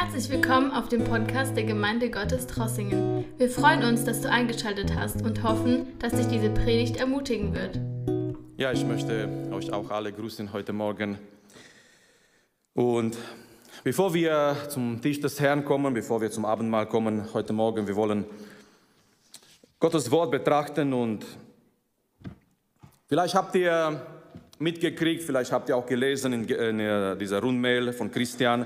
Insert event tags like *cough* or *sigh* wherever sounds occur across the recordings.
Herzlich willkommen auf dem Podcast der Gemeinde Gottes Trossingen. Wir freuen uns, dass du eingeschaltet hast und hoffen, dass dich diese Predigt ermutigen wird. Ja, ich möchte euch auch alle grüßen heute Morgen. Und bevor wir zum Tisch des Herrn kommen, bevor wir zum Abendmahl kommen heute Morgen, wir wollen Gottes Wort betrachten und vielleicht habt ihr mitgekriegt, vielleicht habt ihr auch gelesen in, dieser Rundmail von Christian,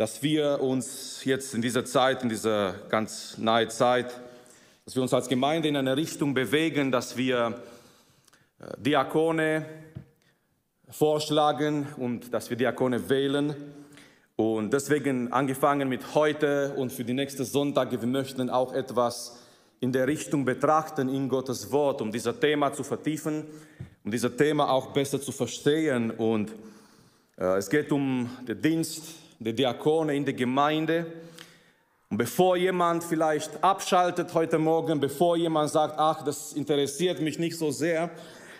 dass wir uns jetzt in dieser Zeit, in dieser ganz nahe Zeit, dass wir uns als Gemeinde in eine Richtung bewegen, dass wir äh, Diakone vorschlagen und dass wir Diakone wählen. Und deswegen angefangen mit heute und für die nächsten Sonntage, wir möchten auch etwas in der Richtung betrachten in Gottes Wort, um dieses Thema zu vertiefen, um dieses Thema auch besser zu verstehen. Und äh, es geht um den Dienst der Diakone in der Gemeinde. Und bevor jemand vielleicht abschaltet heute Morgen, bevor jemand sagt, ach, das interessiert mich nicht so sehr,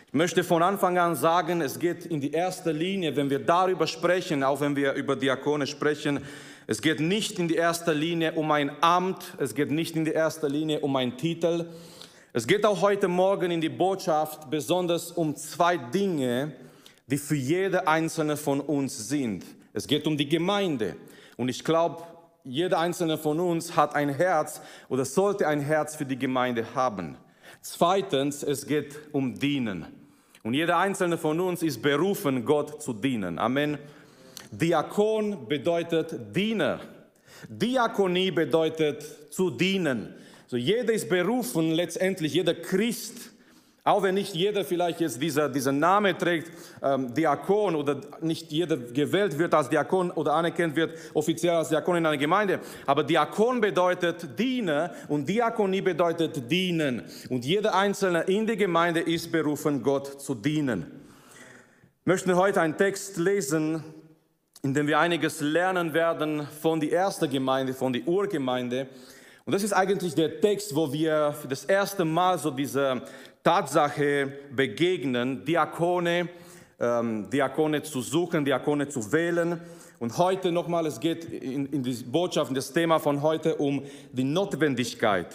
ich möchte von Anfang an sagen, es geht in die erste Linie, wenn wir darüber sprechen, auch wenn wir über Diakone sprechen, es geht nicht in die erste Linie um ein Amt, es geht nicht in die erste Linie um einen Titel. Es geht auch heute Morgen in die Botschaft besonders um zwei Dinge, die für jede einzelne von uns sind. Es geht um die Gemeinde. Und ich glaube, jeder einzelne von uns hat ein Herz oder sollte ein Herz für die Gemeinde haben. Zweitens, es geht um Dienen. Und jeder einzelne von uns ist berufen, Gott zu dienen. Amen. Diakon bedeutet Diener. Diakonie bedeutet zu dienen. So jeder ist berufen, letztendlich jeder Christ auch wenn nicht jeder vielleicht jetzt dieser, dieser Name trägt, ähm, Diakon, oder nicht jeder gewählt wird als Diakon oder anerkannt wird offiziell als Diakon in einer Gemeinde. Aber Diakon bedeutet Diener und Diakonie bedeutet dienen. Und jeder Einzelne in der Gemeinde ist berufen, Gott zu dienen. Wir möchten heute einen Text lesen, in dem wir einiges lernen werden von der ersten Gemeinde, von der Urgemeinde. Und das ist eigentlich der Text, wo wir für das erste Mal so diese Tatsache begegnen, Diakone, ähm, Diakone zu suchen, Diakone zu wählen. Und heute nochmal, es geht in, in die Botschaft, in das Thema von heute um die Notwendigkeit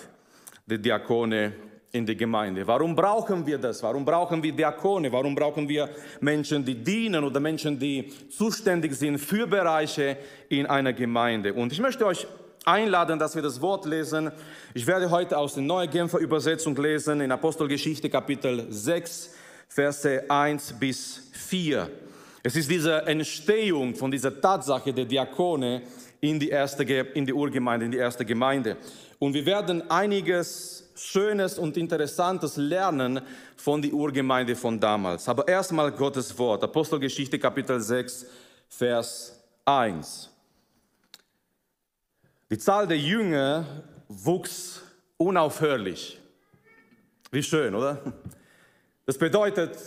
der Diakone in der Gemeinde. Warum brauchen wir das? Warum brauchen wir Diakone? Warum brauchen wir Menschen, die dienen oder Menschen, die zuständig sind für Bereiche in einer Gemeinde? Und ich möchte euch einladen, dass wir das Wort lesen. Ich werde heute aus der Neue Genfer Übersetzung lesen in Apostelgeschichte Kapitel 6, Verse 1 bis 4. Es ist diese Entstehung von dieser Tatsache der Diakone in die, erste, in die Urgemeinde, in die erste Gemeinde. Und wir werden einiges Schönes und Interessantes lernen von der Urgemeinde von damals. Aber erstmal Gottes Wort. Apostelgeschichte Kapitel 6, Vers 1. Die Zahl der Jünger wuchs unaufhörlich. Wie schön, oder? Das bedeutet,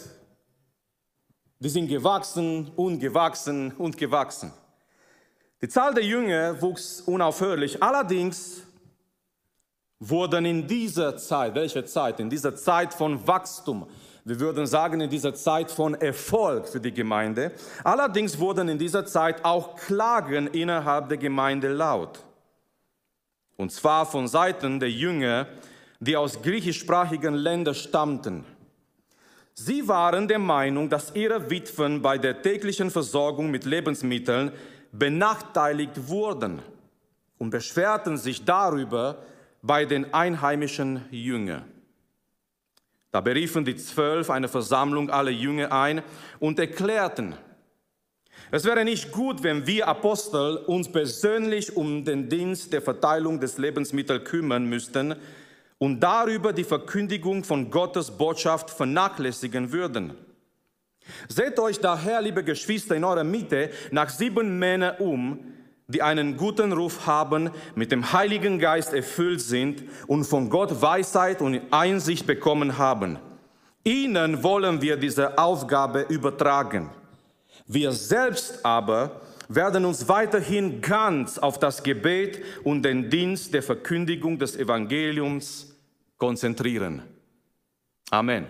die sind gewachsen und gewachsen und gewachsen. Die Zahl der Jünger wuchs unaufhörlich. Allerdings wurden in dieser Zeit, welche Zeit? In dieser Zeit von Wachstum, wir würden sagen in dieser Zeit von Erfolg für die Gemeinde. Allerdings wurden in dieser Zeit auch Klagen innerhalb der Gemeinde laut. Und zwar von Seiten der Jünger, die aus griechischsprachigen Ländern stammten. Sie waren der Meinung, dass ihre Witwen bei der täglichen Versorgung mit Lebensmitteln benachteiligt wurden und beschwerten sich darüber bei den einheimischen Jüngern. Da beriefen die Zwölf eine Versammlung aller Jünger ein und erklärten, es wäre nicht gut, wenn wir Apostel uns persönlich um den Dienst der Verteilung des Lebensmittels kümmern müssten und darüber die Verkündigung von Gottes Botschaft vernachlässigen würden. Seht euch daher, liebe Geschwister, in eurer Mitte nach sieben Männern um, die einen guten Ruf haben, mit dem Heiligen Geist erfüllt sind und von Gott Weisheit und Einsicht bekommen haben. Ihnen wollen wir diese Aufgabe übertragen. Wir selbst aber werden uns weiterhin ganz auf das Gebet und den Dienst der Verkündigung des Evangeliums konzentrieren. Amen.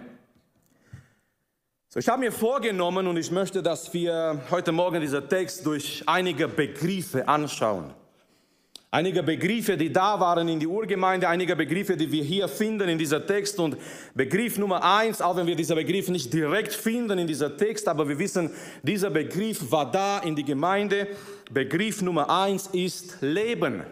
So, ich habe mir vorgenommen und ich möchte, dass wir heute Morgen diesen Text durch einige Begriffe anschauen. Einige Begriffe, die da waren in die Urgemeinde, einige Begriffe, die wir hier finden in dieser Text. Und Begriff Nummer eins, auch wenn wir diesen Begriff nicht direkt finden in dieser Text, aber wir wissen, dieser Begriff war da in die Gemeinde. Begriff Nummer eins ist Leben.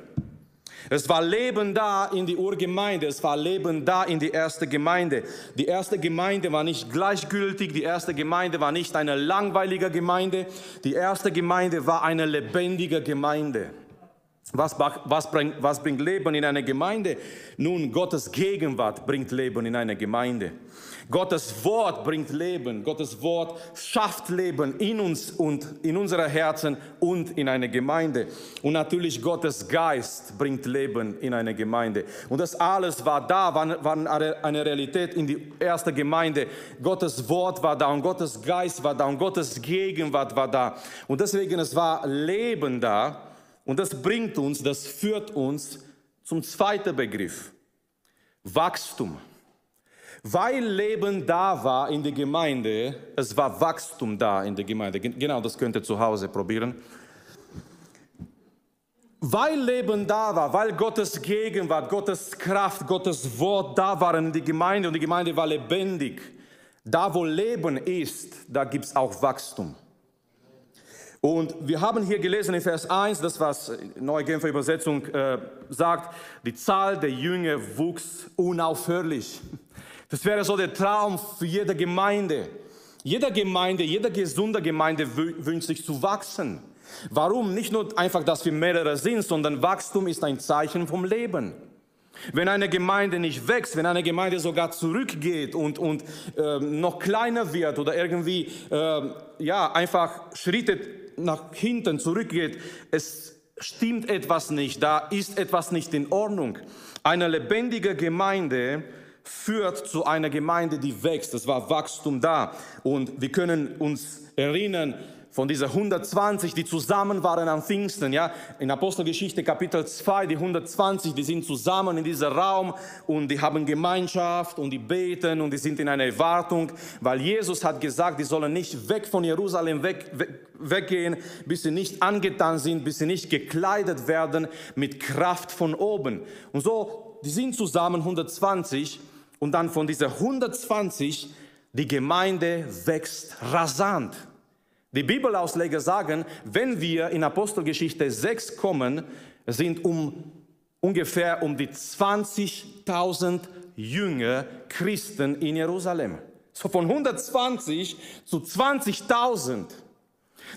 Es war Leben da in die Urgemeinde, es war Leben da in die erste Gemeinde. Die erste Gemeinde war nicht gleichgültig, die erste Gemeinde war nicht eine langweilige Gemeinde, die erste Gemeinde war eine lebendige Gemeinde. Was, was, bringt, was bringt Leben in eine Gemeinde? Nun, Gottes Gegenwart bringt Leben in eine Gemeinde. Gottes Wort bringt Leben. Gottes Wort schafft Leben in uns und in unsere Herzen und in eine Gemeinde. Und natürlich Gottes Geist bringt Leben in eine Gemeinde. Und das alles war da, war, war eine Realität in die erste Gemeinde. Gottes Wort war da und Gottes Geist war da und Gottes Gegenwart war da. Und deswegen es war Leben da. Und das bringt uns, das führt uns zum zweiten Begriff. Wachstum. Weil Leben da war in der Gemeinde, es war Wachstum da in der Gemeinde. Genau, das könnt ihr zu Hause probieren. Weil Leben da war, weil Gottes Gegenwart, Gottes Kraft, Gottes Wort da waren in der Gemeinde und die Gemeinde war lebendig. Da, wo Leben ist, da gibt es auch Wachstum. Und wir haben hier gelesen in Vers 1, das was Neue Genfer Übersetzung äh, sagt, die Zahl der Jünger wuchs unaufhörlich. Das wäre so der Traum für jede Gemeinde. Jede Gemeinde, jede gesunde Gemeinde wünscht sich zu wachsen. Warum? Nicht nur einfach, dass wir mehrere sind, sondern Wachstum ist ein Zeichen vom Leben. Wenn eine Gemeinde nicht wächst, wenn eine Gemeinde sogar zurückgeht und, und äh, noch kleiner wird oder irgendwie äh, ja, einfach Schritte nach hinten zurückgeht, es stimmt etwas nicht, da ist etwas nicht in Ordnung. Eine lebendige Gemeinde führt zu einer Gemeinde, die wächst. Es war Wachstum da. Und wir können uns erinnern, von dieser 120, die zusammen waren am Pfingsten, ja, in Apostelgeschichte Kapitel 2, die 120, die sind zusammen in diesem Raum und die haben Gemeinschaft und die beten und die sind in einer Erwartung, weil Jesus hat gesagt, die sollen nicht weg von Jerusalem weg, weg, weggehen, bis sie nicht angetan sind, bis sie nicht gekleidet werden mit Kraft von oben. Und so, die sind zusammen 120 und dann von dieser 120, die Gemeinde wächst rasant. Die Bibelausleger sagen, wenn wir in Apostelgeschichte 6 kommen, sind um ungefähr um die 20.000 Jünger Christen in Jerusalem. So von 120 zu 20.000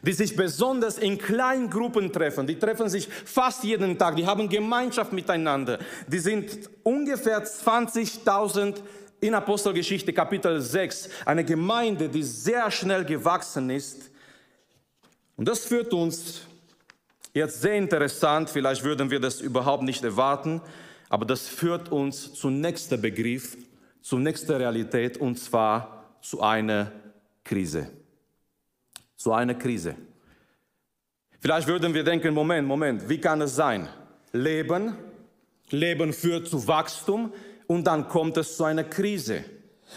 die sich besonders in Kleingruppen treffen. Die treffen sich fast jeden Tag, die haben Gemeinschaft miteinander. Die sind ungefähr 20.000 in Apostelgeschichte Kapitel 6. Eine Gemeinde, die sehr schnell gewachsen ist und das führt uns jetzt sehr interessant, vielleicht würden wir das überhaupt nicht erwarten, aber das führt uns zum nächsten Begriff, zur nächsten Realität und zwar zu einer Krise. Zu einer Krise. Vielleicht würden wir denken, Moment, Moment, wie kann es sein? Leben, Leben führt zu Wachstum und dann kommt es zu einer Krise.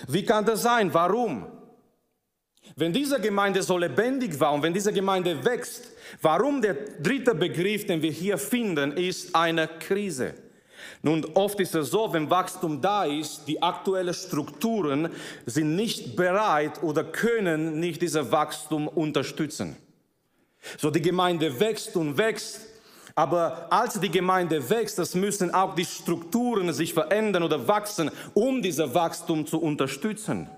Wie kann das sein? Warum? Wenn diese Gemeinde so lebendig war und wenn diese Gemeinde wächst, warum der dritte Begriff, den wir hier finden, ist eine Krise. Nun, oft ist es so, wenn Wachstum da ist, die aktuellen Strukturen sind nicht bereit oder können nicht dieses Wachstum unterstützen. So die Gemeinde wächst und wächst, aber als die Gemeinde wächst, das müssen auch die Strukturen sich verändern oder wachsen, um dieses Wachstum zu unterstützen.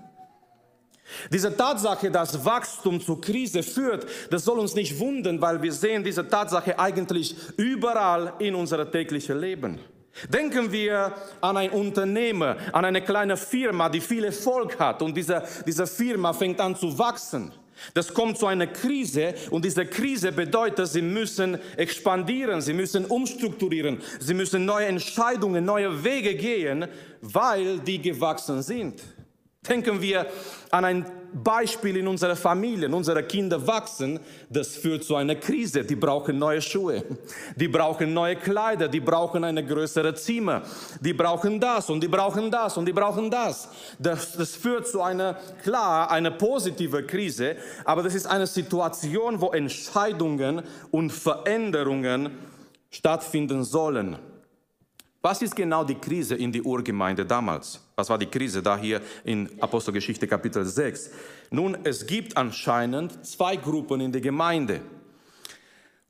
Diese Tatsache, dass Wachstum zur Krise führt, das soll uns nicht wundern, weil wir sehen diese Tatsache eigentlich überall in unserem täglichen Leben. Denken wir an ein Unternehmer, an eine kleine Firma, die viel Erfolg hat und diese, diese Firma fängt an zu wachsen. Das kommt zu einer Krise und diese Krise bedeutet, sie müssen expandieren, sie müssen umstrukturieren, sie müssen neue Entscheidungen, neue Wege gehen, weil die gewachsen sind. Denken wir an ein Beispiel in unserer Familie. Unsere Kinder wachsen, das führt zu einer Krise. Die brauchen neue Schuhe, die brauchen neue Kleider, die brauchen eine größere Zimmer, die brauchen das und die brauchen das und die brauchen das. Das, das führt zu einer, klar, einer positive Krise, aber das ist eine Situation, wo Entscheidungen und Veränderungen stattfinden sollen. Was ist genau die Krise in die Urgemeinde damals? Was war die Krise da hier in Apostelgeschichte Kapitel 6? Nun, es gibt anscheinend zwei Gruppen in der Gemeinde.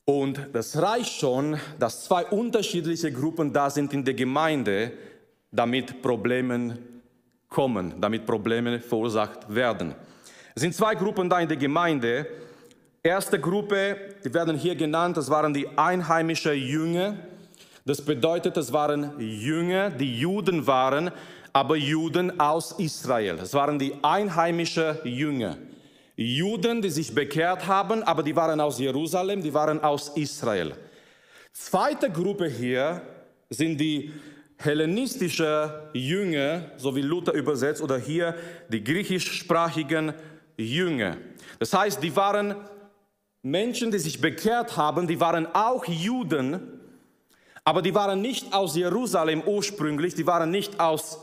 Und das reicht schon, dass zwei unterschiedliche Gruppen da sind in der Gemeinde, damit Probleme kommen, damit Probleme verursacht werden. Es sind zwei Gruppen da in der Gemeinde. Erste Gruppe, die werden hier genannt, das waren die einheimischen Jünger. Das bedeutet, es waren Jünger, die Juden waren, aber Juden aus Israel. Es waren die einheimischen Jünger. Juden, die sich bekehrt haben, aber die waren aus Jerusalem, die waren aus Israel. Zweite Gruppe hier sind die hellenistische Jünger, so wie Luther übersetzt, oder hier die griechischsprachigen Jünger. Das heißt, die waren Menschen, die sich bekehrt haben, die waren auch Juden, aber die waren nicht aus Jerusalem ursprünglich, die waren nicht aus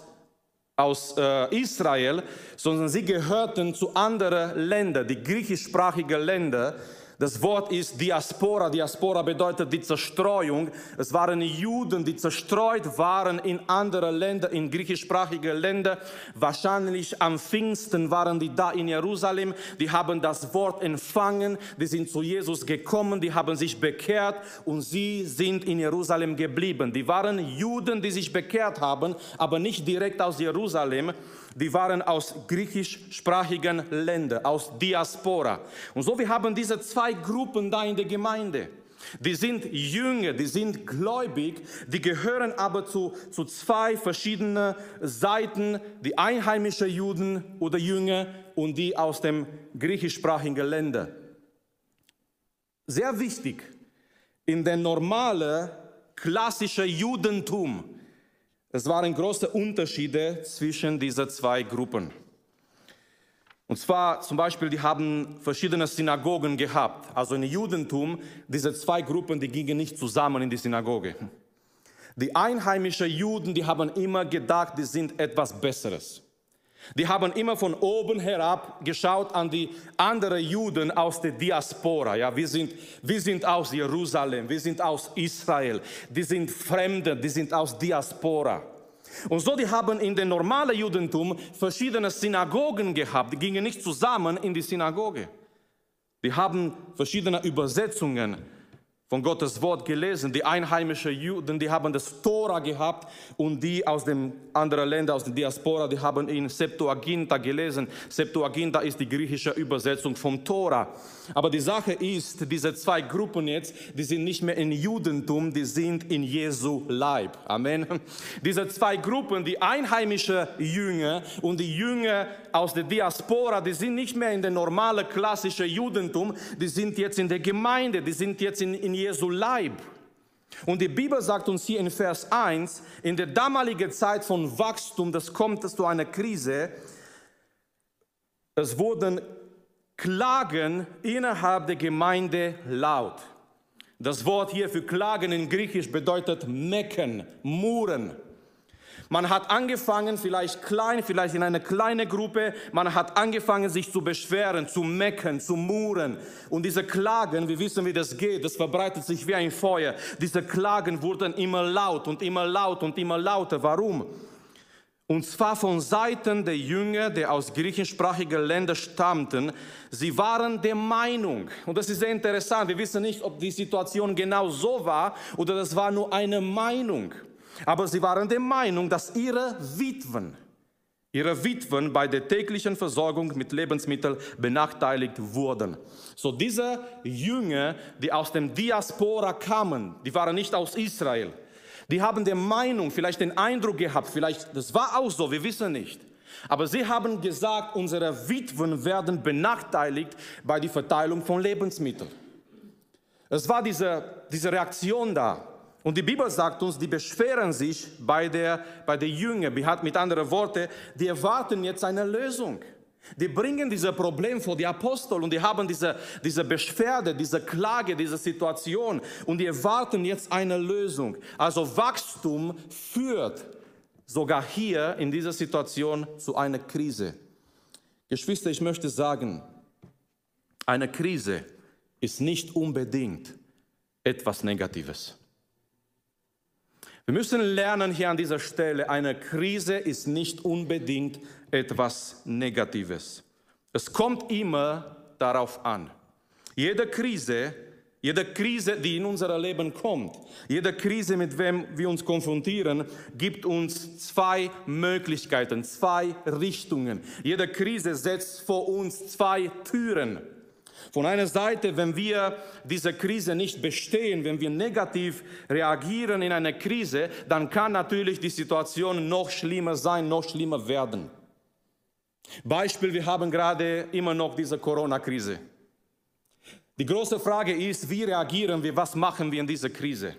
aus äh, Israel, sondern sie gehörten zu anderen Ländern, die griechischsprachigen Länder, das Wort ist Diaspora. Diaspora bedeutet die Zerstreuung. Es waren Juden, die zerstreut waren in andere Länder, in griechischsprachige Länder. Wahrscheinlich am Pfingsten waren die da in Jerusalem. Die haben das Wort empfangen. Die sind zu Jesus gekommen. Die haben sich bekehrt und sie sind in Jerusalem geblieben. Die waren Juden, die sich bekehrt haben, aber nicht direkt aus Jerusalem, die waren aus griechischsprachigen Ländern, aus Diaspora. Und so, wir haben diese zwei Gruppen da in der Gemeinde. Die sind Jünger, die sind gläubig, die gehören aber zu, zu zwei verschiedenen Seiten, die einheimischen Juden oder Jünger und die aus dem griechischsprachigen Ländern. Sehr wichtig, in der normalen, klassischen Judentum es waren große Unterschiede zwischen diesen zwei Gruppen. Und zwar zum Beispiel, die haben verschiedene Synagogen gehabt. Also im Judentum, diese zwei Gruppen, die gingen nicht zusammen in die Synagoge. Die einheimischen Juden, die haben immer gedacht, die sind etwas Besseres. Die haben immer von oben herab geschaut an die anderen Juden aus der Diaspora. Ja, wir sind, wir sind aus Jerusalem, wir sind aus Israel, die sind Fremde, die sind aus Diaspora. Und so, die haben in dem normalen Judentum verschiedene Synagogen gehabt, die gingen nicht zusammen in die Synagoge. Die haben verschiedene Übersetzungen von Gottes Wort gelesen. Die einheimischen Juden, die haben das Tora gehabt und die aus den anderen Ländern, aus der Diaspora, die haben in Septuaginta gelesen. Septuaginta ist die griechische Übersetzung vom Tora. Aber die Sache ist, diese zwei Gruppen jetzt, die sind nicht mehr in Judentum, die sind in Jesu Leib. Amen. Diese zwei Gruppen, die einheimische Jünger und die Jünger aus der Diaspora, die sind nicht mehr in der normalen klassischen Judentum, die sind jetzt in der Gemeinde, die sind jetzt in, in Jesu Leib. Und die Bibel sagt uns hier in Vers 1, in der damaligen Zeit von Wachstum, das kommt zu einer Krise, es wurden Klagen innerhalb der Gemeinde laut. Das Wort hier für Klagen in Griechisch bedeutet mecken, murren. Man hat angefangen, vielleicht klein, vielleicht in einer kleinen Gruppe, man hat angefangen, sich zu beschweren, zu mecken, zu murren. Und diese Klagen, wir wissen, wie das geht, das verbreitet sich wie ein Feuer. Diese Klagen wurden immer laut und immer laut und immer lauter. Warum? Und zwar von Seiten der Jünger, die aus griechischsprachigen Ländern stammten. Sie waren der Meinung, und das ist sehr interessant, wir wissen nicht, ob die Situation genau so war oder das war nur eine Meinung. Aber sie waren der Meinung, dass ihre Witwen, ihre Witwen bei der täglichen Versorgung mit Lebensmitteln benachteiligt wurden. So diese Jünger, die aus dem Diaspora kamen, die waren nicht aus Israel, die haben die Meinung, vielleicht den Eindruck gehabt, vielleicht, das war auch so, wir wissen nicht. Aber sie haben gesagt, unsere Witwen werden benachteiligt bei der Verteilung von Lebensmitteln. Es war diese, diese Reaktion da. Und die Bibel sagt uns, die beschweren sich bei der, bei der Jünger. Mit anderen Worten, die erwarten jetzt eine Lösung. Die bringen dieses Problem vor die Apostel und die haben diese, diese Beschwerde, diese Klage, diese Situation und die erwarten jetzt eine Lösung. Also Wachstum führt sogar hier in dieser Situation zu einer Krise. Geschwister, ich möchte sagen, eine Krise ist nicht unbedingt etwas Negatives. Wir müssen lernen hier an dieser Stelle, eine Krise ist nicht unbedingt etwas Negatives. Es kommt immer darauf an. Jede Krise, jede Krise, die in unser Leben kommt, jede Krise, mit wem wir uns konfrontieren, gibt uns zwei Möglichkeiten, zwei Richtungen. Jede Krise setzt vor uns zwei Türen. Von einer Seite, wenn wir diese Krise nicht bestehen, wenn wir negativ reagieren in eine Krise, dann kann natürlich die Situation noch schlimmer sein, noch schlimmer werden. Beispiel, wir haben gerade immer noch diese Corona-Krise. Die große Frage ist, wie reagieren wir, was machen wir in dieser Krise?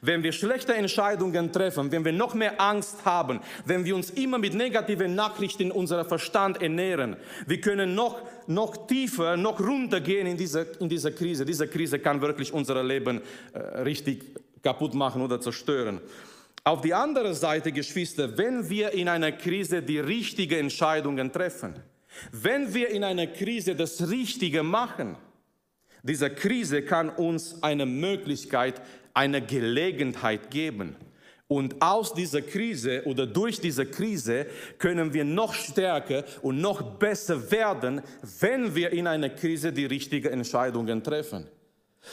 Wenn wir schlechte Entscheidungen treffen, wenn wir noch mehr Angst haben, wenn wir uns immer mit negativen Nachrichten unserer Verstand ernähren, wir können noch, noch tiefer, noch runtergehen in diese, in diese Krise. Diese Krise kann wirklich unser Leben äh, richtig kaputt machen oder zerstören. Auf die andere Seite, Geschwister, wenn wir in einer Krise die richtigen Entscheidungen treffen, wenn wir in einer Krise das Richtige machen, diese Krise kann uns eine Möglichkeit eine Gelegenheit geben. Und aus dieser Krise oder durch diese Krise können wir noch stärker und noch besser werden, wenn wir in einer Krise die richtigen Entscheidungen treffen.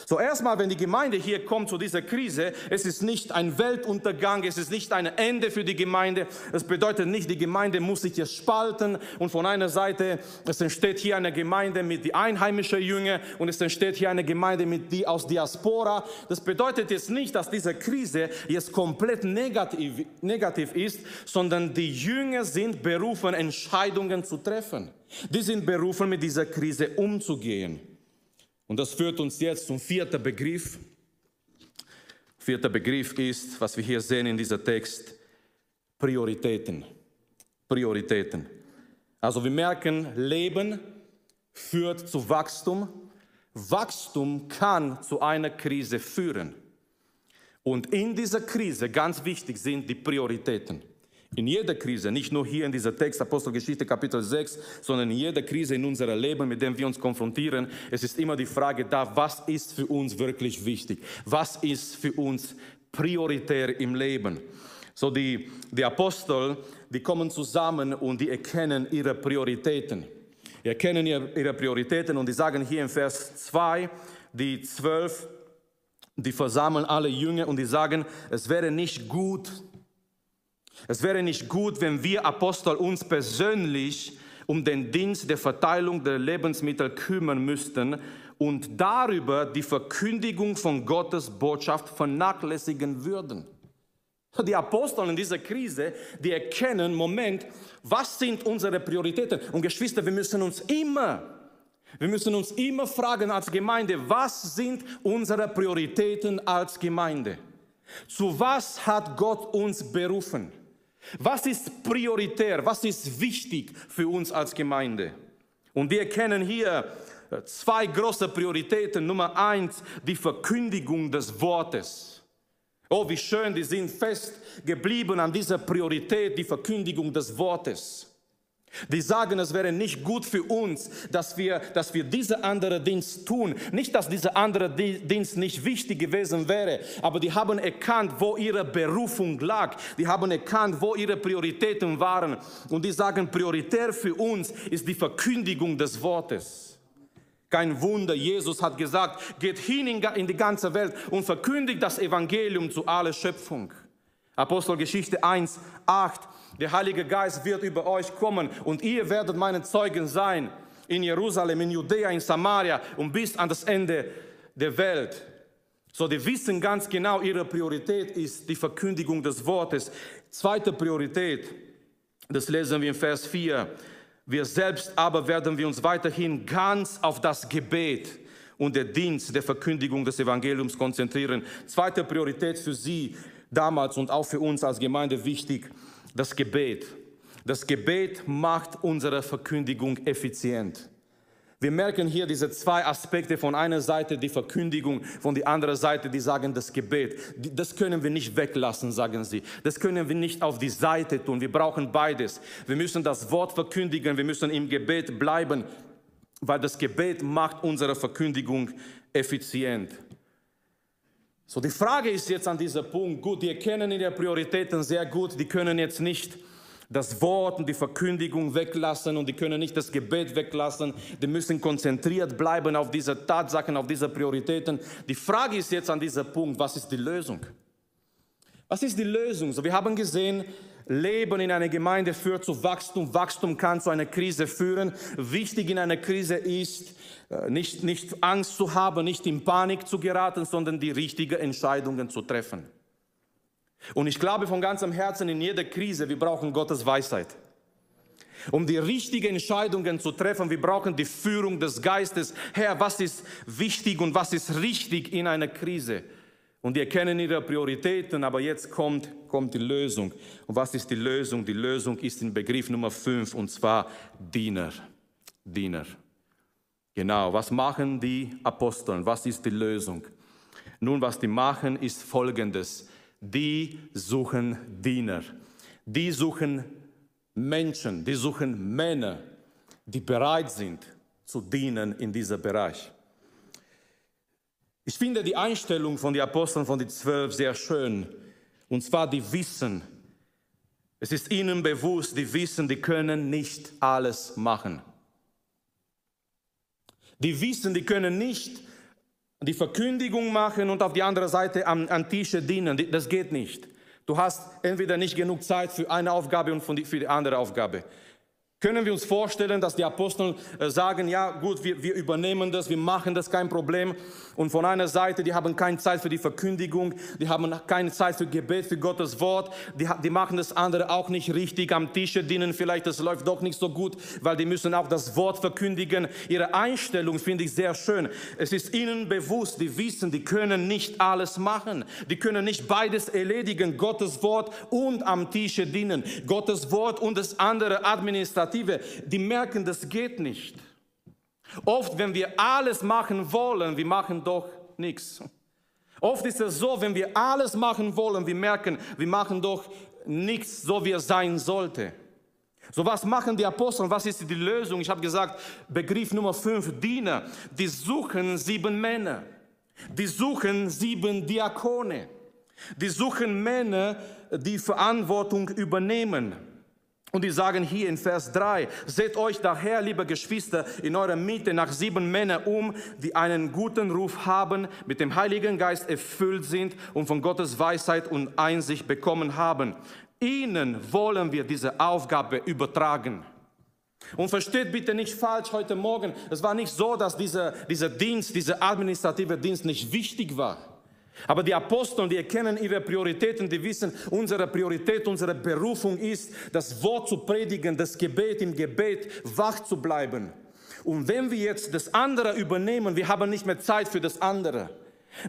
So erstmal, wenn die Gemeinde hier kommt zu dieser Krise, es ist nicht ein Weltuntergang, es ist nicht ein Ende für die Gemeinde. Es bedeutet nicht, die Gemeinde muss sich jetzt spalten und von einer Seite, es entsteht hier eine Gemeinde mit die einheimischen Jünger und es entsteht hier eine Gemeinde mit die aus Diaspora. Das bedeutet jetzt nicht, dass diese Krise jetzt komplett negativ, negativ ist, sondern die Jünger sind berufen, Entscheidungen zu treffen. Die sind berufen, mit dieser Krise umzugehen. Und das führt uns jetzt zum vierten Begriff. Vierter Begriff ist, was wir hier sehen in diesem Text, Prioritäten. Prioritäten. Also wir merken, Leben führt zu Wachstum. Wachstum kann zu einer Krise führen. Und in dieser Krise, ganz wichtig, sind die Prioritäten. In jeder Krise, nicht nur hier in dieser Text, Apostelgeschichte Kapitel 6, sondern in jeder Krise in unserem Leben, mit dem wir uns konfrontieren, es ist immer die Frage da, was ist für uns wirklich wichtig? Was ist für uns prioritär im Leben? So die, die Apostel, die kommen zusammen und die erkennen ihre Prioritäten. Die erkennen ihre Prioritäten und die sagen hier im Vers 2, die zwölf, die versammeln alle Jünger und die sagen, es wäre nicht gut, es wäre nicht gut, wenn wir Apostel uns persönlich um den Dienst der Verteilung der Lebensmittel kümmern müssten und darüber die Verkündigung von Gottes Botschaft vernachlässigen würden. Die Apostel in dieser Krise, die erkennen, Moment, was sind unsere Prioritäten? Und Geschwister, wir müssen uns immer, wir müssen uns immer fragen als Gemeinde, was sind unsere Prioritäten als Gemeinde? Zu was hat Gott uns berufen? Was ist prioritär? Was ist wichtig für uns als Gemeinde? Und wir kennen hier äh, zwei große Prioritäten. Nummer eins, die Verkündigung des Wortes. Oh, wie schön, die sind fest geblieben an dieser Priorität, die Verkündigung des Wortes. Die sagen, es wäre nicht gut für uns, dass wir, dass wir diese andere Dienst tun. Nicht, dass dieser andere Dienst nicht wichtig gewesen wäre, aber die haben erkannt, wo ihre Berufung lag. Die haben erkannt, wo ihre Prioritäten waren. Und die sagen, prioritär für uns ist die Verkündigung des Wortes. Kein Wunder, Jesus hat gesagt, geht hin in die ganze Welt und verkündigt das Evangelium zu aller Schöpfung. Apostelgeschichte 1, 8. Der Heilige Geist wird über euch kommen und ihr werdet meine Zeugen sein in Jerusalem, in Judäa, in Samaria und bis an das Ende der Welt. So, die wissen ganz genau, ihre Priorität ist die Verkündigung des Wortes. Zweite Priorität, das lesen wir in Vers 4. Wir selbst aber werden wir uns weiterhin ganz auf das Gebet und den Dienst der Verkündigung des Evangeliums konzentrieren. Zweite Priorität für sie, damals und auch für uns als Gemeinde wichtig, das Gebet. Das Gebet macht unsere Verkündigung effizient. Wir merken hier diese zwei Aspekte. Von einer Seite die Verkündigung, von der anderen Seite die sagen das Gebet. Das können wir nicht weglassen, sagen sie. Das können wir nicht auf die Seite tun. Wir brauchen beides. Wir müssen das Wort verkündigen, wir müssen im Gebet bleiben, weil das Gebet macht unsere Verkündigung effizient. So, die Frage ist jetzt an diesem Punkt, gut, die erkennen ihre Prioritäten sehr gut, die können jetzt nicht das Wort und die Verkündigung weglassen und die können nicht das Gebet weglassen. Die müssen konzentriert bleiben auf diese Tatsachen, auf diese Prioritäten. Die Frage ist jetzt an diesem Punkt, was ist die Lösung? Was ist die Lösung? So, wir haben gesehen, Leben in einer Gemeinde führt zu Wachstum. Wachstum kann zu einer Krise führen. Wichtig in einer Krise ist, äh, nicht, nicht Angst zu haben, nicht in Panik zu geraten, sondern die richtigen Entscheidungen zu treffen. Und ich glaube von ganzem Herzen, in jeder Krise, wir brauchen Gottes Weisheit. Um die richtigen Entscheidungen zu treffen, wir brauchen die Führung des Geistes. Herr, was ist wichtig und was ist richtig in einer Krise? Und die erkennen ihre Prioritäten, aber jetzt kommt, kommt die Lösung. Und was ist die Lösung? Die Lösung ist in Begriff Nummer 5 und zwar Diener. Diener. Genau, was machen die Aposteln? Was ist die Lösung? Nun, was die machen, ist folgendes die suchen Diener. Die suchen Menschen, die suchen Männer, die bereit sind zu dienen in diesem Bereich. Ich finde die Einstellung von den Aposteln von den Zwölf sehr schön. Und zwar, die wissen, es ist ihnen bewusst, die wissen, die können nicht alles machen. Die wissen, die können nicht die Verkündigung machen und auf die andere Seite am, am Tische dienen. Das geht nicht. Du hast entweder nicht genug Zeit für eine Aufgabe und für die andere Aufgabe. Können wir uns vorstellen, dass die Apostel äh, sagen, ja gut, wir, wir übernehmen das, wir machen das, kein Problem. Und von einer Seite, die haben keine Zeit für die Verkündigung, die haben keine Zeit für Gebet, für Gottes Wort, die, die machen das andere auch nicht richtig am Tische dienen, vielleicht das läuft doch nicht so gut, weil die müssen auch das Wort verkündigen. Ihre Einstellung finde ich sehr schön. Es ist ihnen bewusst, die wissen, die können nicht alles machen. Die können nicht beides erledigen, Gottes Wort und am Tische dienen. Gottes Wort und das andere administrativ Alternative, die merken, das geht nicht. Oft, wenn wir alles machen wollen, wir machen doch nichts. Oft ist es so, wenn wir alles machen wollen, wir merken, wir machen doch nichts, so wie es sein sollte. So was machen die Apostel? Was ist die Lösung? Ich habe gesagt, Begriff Nummer 5, Diener. Die suchen sieben Männer. Die suchen sieben Diakone. Die suchen Männer, die Verantwortung übernehmen. Und die sagen hier in Vers 3, seht euch daher, liebe Geschwister, in eurer Mitte nach sieben Männern um, die einen guten Ruf haben, mit dem Heiligen Geist erfüllt sind und von Gottes Weisheit und Einsicht bekommen haben. Ihnen wollen wir diese Aufgabe übertragen. Und versteht bitte nicht falsch heute Morgen, es war nicht so, dass dieser, dieser Dienst, dieser administrative Dienst nicht wichtig war. Aber die Apostel, die erkennen ihre Prioritäten, die wissen, unsere Priorität, unsere Berufung ist, das Wort zu predigen, das Gebet im Gebet, wach zu bleiben. Und wenn wir jetzt das andere übernehmen, wir haben nicht mehr Zeit für das andere.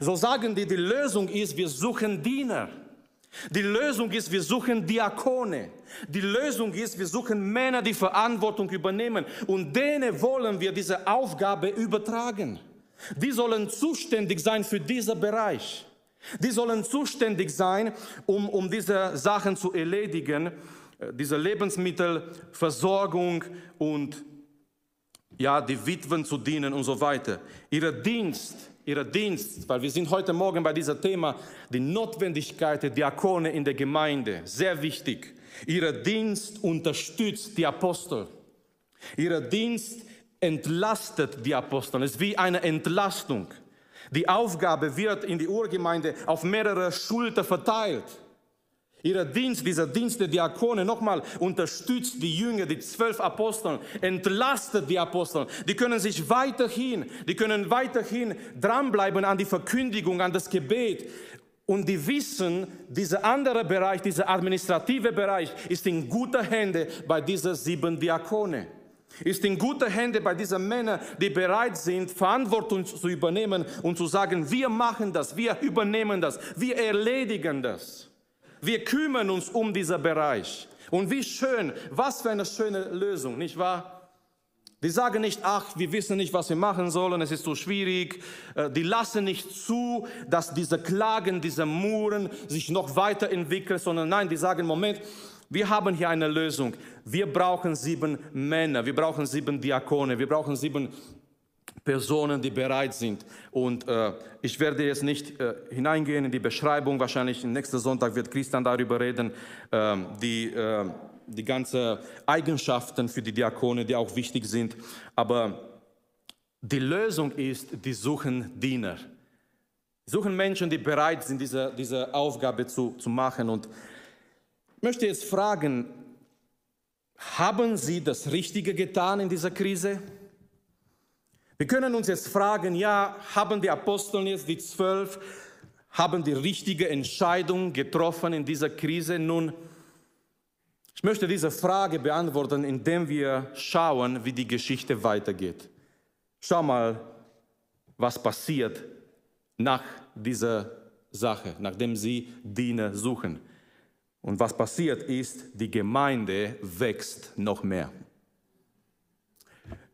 So sagen die, die Lösung ist, wir suchen Diener. Die Lösung ist, wir suchen Diakone. Die Lösung ist, wir suchen Männer, die Verantwortung übernehmen. Und denen wollen wir diese Aufgabe übertragen. Die sollen zuständig sein für diesen Bereich. Die sollen zuständig sein, um, um diese Sachen zu erledigen, äh, diese Lebensmittelversorgung und ja, die Witwen zu dienen und so weiter. Ihr Dienst, ihr Dienst, weil wir sind heute Morgen bei diesem Thema, die Notwendigkeit der Diakone in der Gemeinde, sehr wichtig. Ihr Dienst unterstützt die Apostel. Ihr Dienst entlastet die Apostel. Es ist wie eine Entlastung. Die Aufgabe wird in die Urgemeinde auf mehrere Schulter verteilt. Ihr Dienst, dieser Dienst der Diakone, nochmal, unterstützt die Jünger, die zwölf Aposteln, entlastet die Aposteln. Die können sich weiterhin, die können weiterhin dranbleiben an die Verkündigung, an das Gebet. Und die wissen, dieser andere Bereich, dieser administrative Bereich ist in guter Hände bei diesen sieben Diakone ist in guter Hände bei diesen Männern, die bereit sind, Verantwortung zu übernehmen und zu sagen, wir machen das, wir übernehmen das, wir erledigen das. Wir kümmern uns um diesen Bereich. Und wie schön, was für eine schöne Lösung, nicht wahr? Die sagen nicht, ach, wir wissen nicht, was wir machen sollen, es ist so schwierig. Äh, die lassen nicht zu, dass diese Klagen, diese Muren sich noch weiterentwickeln, sondern nein, die sagen, Moment, wir haben hier eine Lösung. Wir brauchen sieben Männer, wir brauchen sieben Diakone, wir brauchen sieben Personen, die bereit sind. Und äh, ich werde jetzt nicht äh, hineingehen in die Beschreibung. Wahrscheinlich nächsten Sonntag wird Christian darüber reden, äh, die, die ganzen Eigenschaften für die Diakone, die auch wichtig sind. Aber die Lösung ist, die suchen Diener. Suchen Menschen, die bereit sind, diese, diese Aufgabe zu, zu machen. Und möchte jetzt fragen, haben Sie das Richtige getan in dieser Krise? Wir können uns jetzt fragen, ja, haben die Apostel jetzt, die zwölf, haben die richtige Entscheidung getroffen in dieser Krise? Nun, ich möchte diese Frage beantworten, indem wir schauen, wie die Geschichte weitergeht. Schau mal, was passiert nach dieser Sache, nachdem sie Diener suchen. Und was passiert ist, die Gemeinde wächst noch mehr.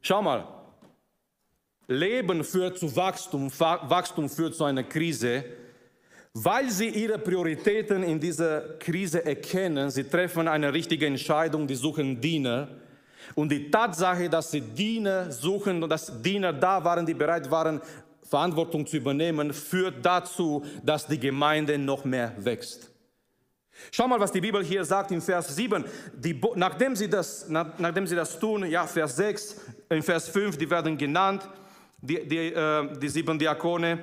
Schau mal, Leben führt zu Wachstum, Wachstum führt zu einer Krise, weil sie ihre Prioritäten in dieser Krise erkennen. Sie treffen eine richtige Entscheidung, die suchen Diener. Und die Tatsache, dass sie Diener suchen und dass Diener da waren, die bereit waren, Verantwortung zu übernehmen, führt dazu, dass die Gemeinde noch mehr wächst. Schau mal, was die Bibel hier sagt in Vers 7. Die, nachdem, sie das, nach, nachdem sie das tun, ja, Vers 6, in Vers 5, die werden genannt die, die, äh, die sieben Diakone.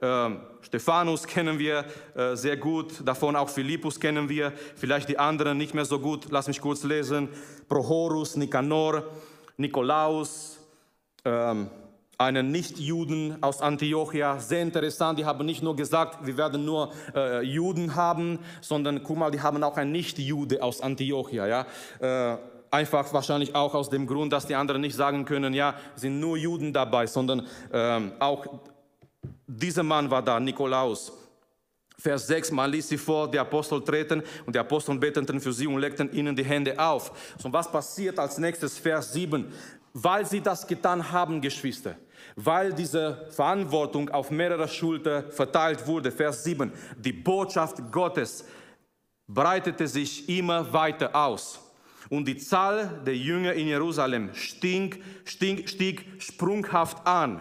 Äh, Stephanus kennen wir äh, sehr gut, davon auch Philippus kennen wir, vielleicht die anderen nicht mehr so gut. Lass mich kurz lesen. Prochorus, Nikanor, Nikolaus, ähm, einen Nichtjuden aus Antiochia. Sehr interessant, die haben nicht nur gesagt, wir werden nur äh, Juden haben, sondern guck mal, die haben auch einen Nichtjude aus Antiochia. Ja? Äh, Einfach wahrscheinlich auch aus dem Grund, dass die anderen nicht sagen können, ja, sind nur Juden dabei, sondern ähm, auch dieser Mann war da, Nikolaus. Vers 6, man ließ sie vor die Apostel treten und die Apostel beteten für sie und legten ihnen die Hände auf. Und was passiert als nächstes? Vers 7, weil sie das getan haben, Geschwister, weil diese Verantwortung auf mehrere Schultern verteilt wurde. Vers 7, die Botschaft Gottes breitete sich immer weiter aus und die Zahl der Jünger in Jerusalem stieg, stieg, stieg sprunghaft an.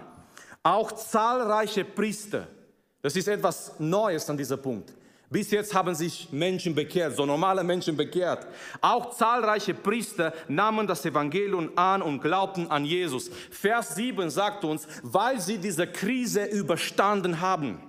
Auch zahlreiche Priester, das ist etwas Neues an diesem Punkt. Bis jetzt haben sich Menschen bekehrt, so normale Menschen bekehrt. Auch zahlreiche Priester nahmen das Evangelium an und glaubten an Jesus. Vers 7 sagt uns, weil sie diese Krise überstanden haben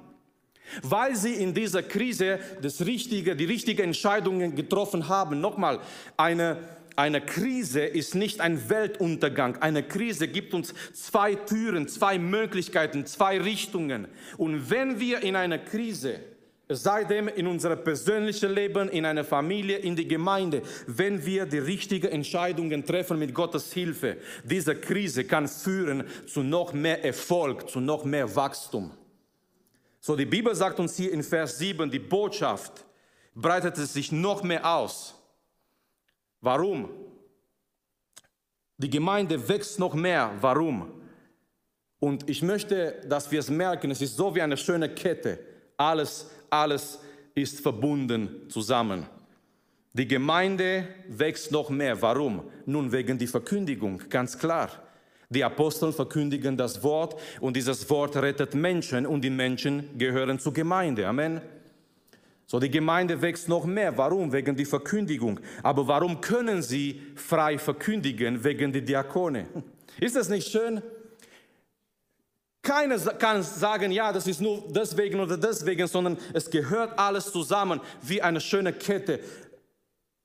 weil sie in dieser Krise das richtige, die richtigen Entscheidungen getroffen haben. Nochmal, eine, eine Krise ist nicht ein Weltuntergang. Eine Krise gibt uns zwei Türen, zwei Möglichkeiten, zwei Richtungen. Und wenn wir in einer Krise, seitdem in unserem persönlichen Leben, in einer Familie, in die Gemeinde, wenn wir die richtigen Entscheidungen treffen mit Gottes Hilfe, diese Krise kann führen zu noch mehr Erfolg, zu noch mehr Wachstum. So, die Bibel sagt uns hier in Vers 7, die Botschaft breitet sich noch mehr aus. Warum? Die Gemeinde wächst noch mehr. Warum? Und ich möchte, dass wir es merken, es ist so wie eine schöne Kette. Alles, alles ist verbunden zusammen. Die Gemeinde wächst noch mehr. Warum? Nun wegen der Verkündigung, ganz klar. Die Apostel verkündigen das Wort und dieses Wort rettet Menschen und die Menschen gehören zur Gemeinde. Amen. So, die Gemeinde wächst noch mehr. Warum? Wegen der Verkündigung. Aber warum können sie frei verkündigen? Wegen der Diakone. Ist das nicht schön? Keiner kann sagen, ja, das ist nur deswegen oder deswegen, sondern es gehört alles zusammen wie eine schöne Kette.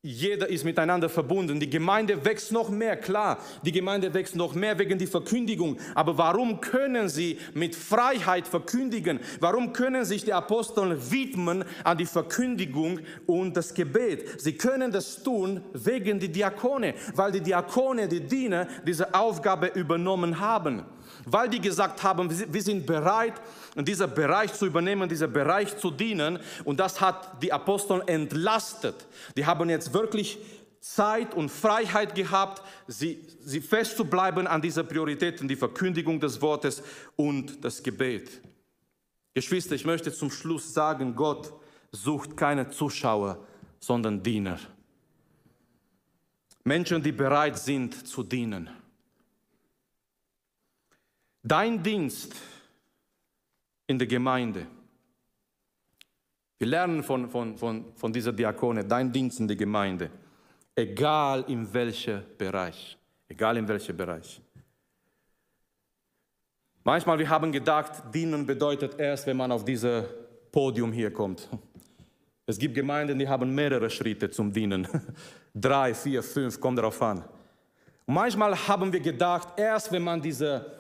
Jeder ist miteinander verbunden. Die Gemeinde wächst noch mehr, klar. Die Gemeinde wächst noch mehr wegen der Verkündigung. Aber warum können sie mit Freiheit verkündigen? Warum können sich die Apostel widmen an die Verkündigung und das Gebet? Sie können das tun wegen der Diakone, weil die Diakone, die Diener, diese Aufgabe übernommen haben weil die gesagt haben, wir sind bereit, in dieser Bereich zu übernehmen, dieser Bereich zu dienen. Und das hat die Apostel entlastet. Die haben jetzt wirklich Zeit und Freiheit gehabt, sie, sie festzubleiben an dieser Prioritäten, die Verkündigung des Wortes und das Gebet. Geschwister, ich möchte zum Schluss sagen, Gott sucht keine Zuschauer, sondern Diener. Menschen, die bereit sind zu dienen. Dein Dienst in der Gemeinde. Wir lernen von, von, von, von dieser Diakone, dein Dienst in der Gemeinde. Egal in welchem Bereich. Egal in welchem Bereich. Manchmal, wir haben gedacht, dienen bedeutet erst, wenn man auf dieses Podium hier kommt. Es gibt Gemeinden, die haben mehrere Schritte zum Dienen. *laughs* Drei, vier, fünf, kommt darauf an. Und manchmal haben wir gedacht, erst wenn man diese,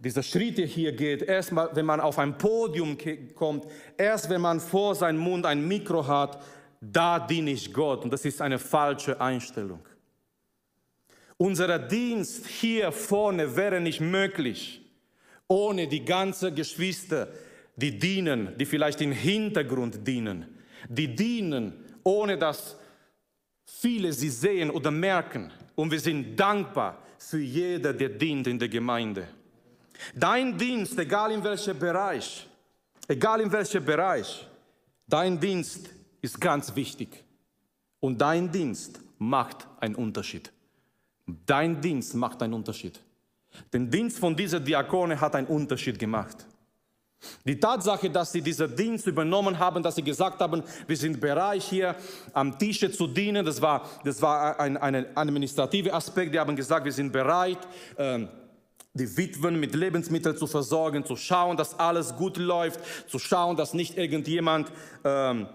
diese Schritte hier geht, erst mal, wenn man auf ein Podium kommt, erst wenn man vor seinem Mund ein Mikro hat, da diene ich Gott. Und das ist eine falsche Einstellung. Unser Dienst hier vorne wäre nicht möglich, ohne die ganzen Geschwister, die dienen, die vielleicht im Hintergrund dienen, die dienen, ohne dass viele sie sehen oder merken. Und wir sind dankbar für jeder, der dient in der Gemeinde. Dein Dienst, egal in welchem Bereich, egal in welchem Bereich, dein Dienst ist ganz wichtig. Und dein Dienst macht einen Unterschied. Dein Dienst macht einen Unterschied. Der Dienst von dieser Diakone hat einen Unterschied gemacht. Die Tatsache, dass sie diesen Dienst übernommen haben, dass sie gesagt haben, wir sind bereit hier am Tische zu dienen, das war, das war ein, ein administrativer Aspekt. Die haben gesagt, wir sind bereit, ähm, die Witwen mit Lebensmitteln zu versorgen, zu schauen, dass alles gut läuft, zu schauen, dass nicht irgendjemand ähm,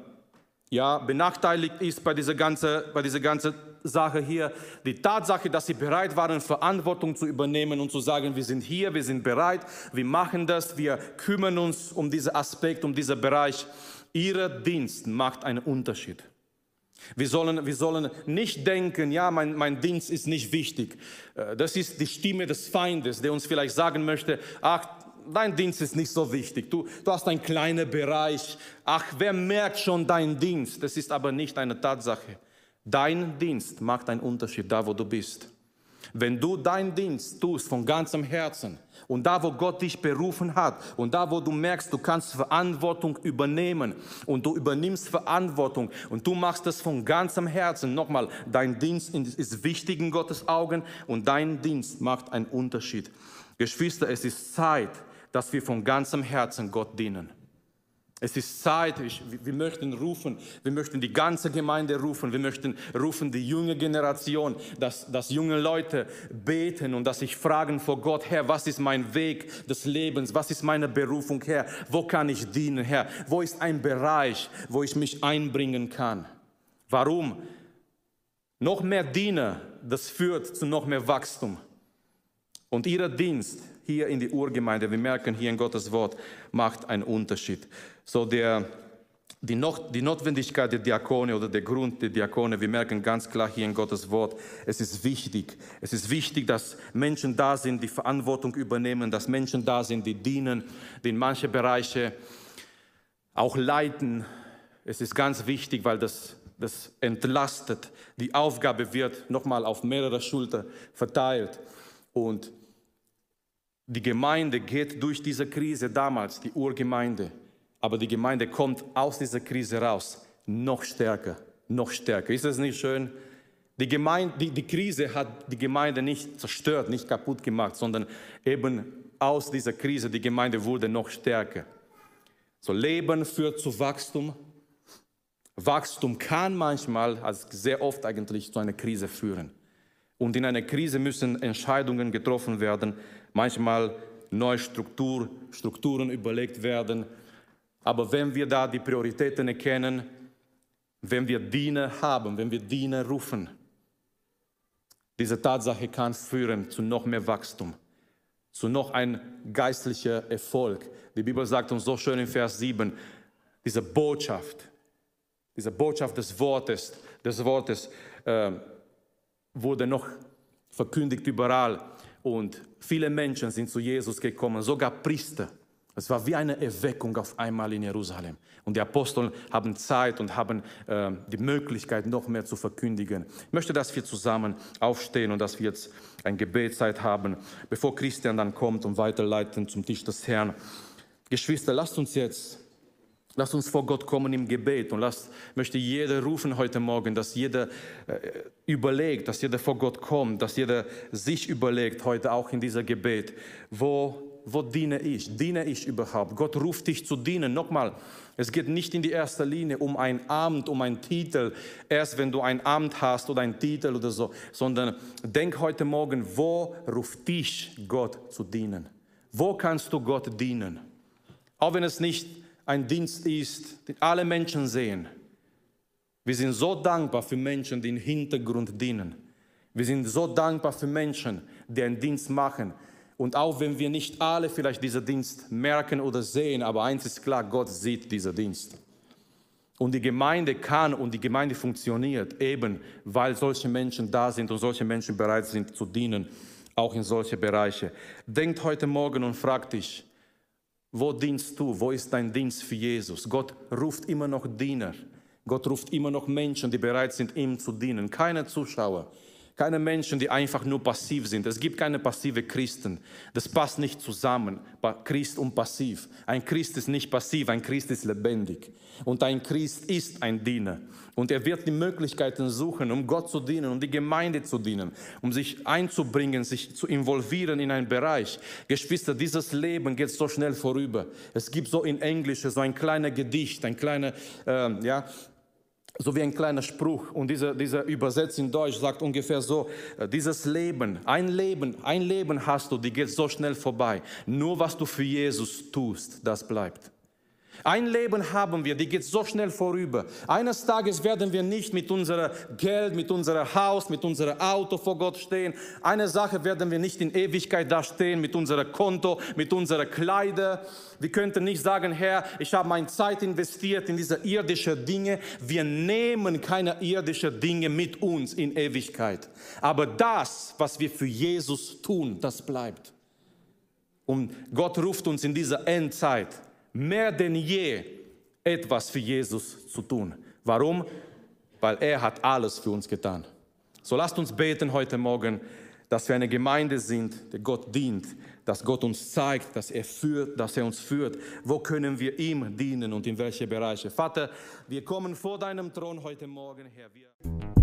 ja, benachteiligt ist bei dieser ganzen, bei dieser ganzen Sache hier, die Tatsache, dass sie bereit waren, Verantwortung zu übernehmen und zu sagen, wir sind hier, wir sind bereit, wir machen das, wir kümmern uns um diesen Aspekt, um diesen Bereich. Ihr Dienst macht einen Unterschied. Wir sollen, wir sollen nicht denken, ja, mein, mein Dienst ist nicht wichtig. Äh, das ist die Stimme des Feindes, der uns vielleicht sagen möchte, ach, dein Dienst ist nicht so wichtig. Du, du hast einen kleinen Bereich. Ach, wer merkt schon deinen Dienst? Das ist aber nicht eine Tatsache. Dein Dienst macht einen Unterschied da, wo du bist. Wenn du deinen Dienst tust von ganzem Herzen und da, wo Gott dich berufen hat und da, wo du merkst, du kannst Verantwortung übernehmen und du übernimmst Verantwortung und du machst es von ganzem Herzen, nochmal, dein Dienst ist wichtig in Gottes Augen und dein Dienst macht einen Unterschied. Geschwister, es ist Zeit, dass wir von ganzem Herzen Gott dienen. Es ist Zeit, ich, wir möchten rufen, wir möchten die ganze Gemeinde rufen, wir möchten rufen die junge Generation, dass, dass junge Leute beten und dass sich fragen vor Gott, Herr, was ist mein Weg des Lebens, was ist meine Berufung, Herr, wo kann ich dienen, Herr, wo ist ein Bereich, wo ich mich einbringen kann. Warum? Noch mehr Diener, das führt zu noch mehr Wachstum. Und ihr Dienst hier in die Urgemeinde, wir merken hier in Gottes Wort, macht einen Unterschied. So der, die, Not, die Notwendigkeit der Diakone oder der Grund der Diakone, wir merken ganz klar hier in Gottes Wort, es ist wichtig. Es ist wichtig, dass Menschen da sind, die Verantwortung übernehmen, dass Menschen da sind, die dienen, die in manche Bereiche auch leiten. Es ist ganz wichtig, weil das, das entlastet. Die Aufgabe wird nochmal auf mehrere Schultern verteilt. Und die Gemeinde geht durch diese Krise damals, die Urgemeinde, aber die Gemeinde kommt aus dieser Krise raus, noch stärker, noch stärker. Ist das nicht schön? Die, Gemeinde, die, die Krise hat die Gemeinde nicht zerstört, nicht kaputt gemacht, sondern eben aus dieser Krise, die Gemeinde wurde noch stärker. So Leben führt zu Wachstum. Wachstum kann manchmal, also sehr oft eigentlich, zu einer Krise führen. Und in einer Krise müssen Entscheidungen getroffen werden, manchmal neue Struktur, Strukturen überlegt werden. Aber wenn wir da die Prioritäten erkennen, wenn wir Diener haben, wenn wir Diener rufen, diese Tatsache kann führen zu noch mehr Wachstum, zu noch ein geistlicher Erfolg. Die Bibel sagt uns so schön in Vers 7, diese Botschaft, diese Botschaft des Wortes, des Wortes äh, wurde noch verkündigt überall. Und viele Menschen sind zu Jesus gekommen, sogar Priester. Es war wie eine Erweckung auf einmal in Jerusalem. Und die Apostel haben Zeit und haben äh, die Möglichkeit, noch mehr zu verkündigen. Ich möchte, dass wir zusammen aufstehen und dass wir jetzt eine Gebetszeit haben, bevor Christian dann kommt und weiterleiten zum Tisch des Herrn. Geschwister, lasst uns jetzt Lass uns vor Gott kommen im Gebet und lass, möchte jeder rufen heute Morgen, dass jeder äh, überlegt, dass jeder vor Gott kommt, dass jeder sich überlegt heute auch in dieser Gebet, wo, wo diene ich? Diene ich überhaupt? Gott ruft dich zu dienen. Nochmal, es geht nicht in die erste Linie um ein Amt, um einen Titel, erst wenn du ein Amt hast oder einen Titel oder so, sondern denk heute Morgen, wo ruft dich Gott zu dienen? Wo kannst du Gott dienen? Auch wenn es nicht ein Dienst ist, den alle Menschen sehen. Wir sind so dankbar für Menschen, die im Hintergrund dienen. Wir sind so dankbar für Menschen, die einen Dienst machen. Und auch wenn wir nicht alle vielleicht diesen Dienst merken oder sehen, aber eins ist klar, Gott sieht diesen Dienst. Und die Gemeinde kann und die Gemeinde funktioniert eben, weil solche Menschen da sind und solche Menschen bereit sind zu dienen, auch in solche Bereiche. Denkt heute Morgen und fragt dich, wo dienst du? Wo ist dein Dienst für Jesus? Gott ruft immer noch Diener. Gott ruft immer noch Menschen, die bereit sind, ihm zu dienen. Keine Zuschauer, keine Menschen, die einfach nur passiv sind. Es gibt keine passive Christen. Das passt nicht zusammen. Christ und passiv. Ein Christ ist nicht passiv, ein Christ ist lebendig. Und ein Christ ist ein Diener. Und er wird die Möglichkeiten suchen, um Gott zu dienen, um die Gemeinde zu dienen, um sich einzubringen, sich zu involvieren in einen Bereich. Geschwister, dieses Leben geht so schnell vorüber. Es gibt so in Englisch so ein kleiner Gedicht, ein kleiner, äh, ja, so wie ein kleiner Spruch. Und dieser, dieser Übersetz in Deutsch sagt ungefähr so, äh, dieses Leben, ein Leben, ein Leben hast du, die geht so schnell vorbei. Nur was du für Jesus tust, das bleibt. Ein Leben haben wir, die geht so schnell vorüber. Eines Tages werden wir nicht mit unserem Geld, mit unserem Haus, mit unserem Auto vor Gott stehen. Eine Sache werden wir nicht in Ewigkeit da stehen mit unserem Konto, mit unseren Kleider. Wir könnten nicht sagen, Herr, ich habe meine Zeit investiert in diese irdischen Dinge. Wir nehmen keine irdischen Dinge mit uns in Ewigkeit. Aber das, was wir für Jesus tun, das bleibt. Und Gott ruft uns in dieser Endzeit mehr denn je etwas für Jesus zu tun. Warum? Weil er hat alles für uns getan. So lasst uns beten heute Morgen, dass wir eine Gemeinde sind, die Gott dient, dass Gott uns zeigt, dass er führt, dass er uns führt. Wo können wir ihm dienen und in welche Bereiche? Vater, wir kommen vor deinem Thron heute Morgen, Herr. Wir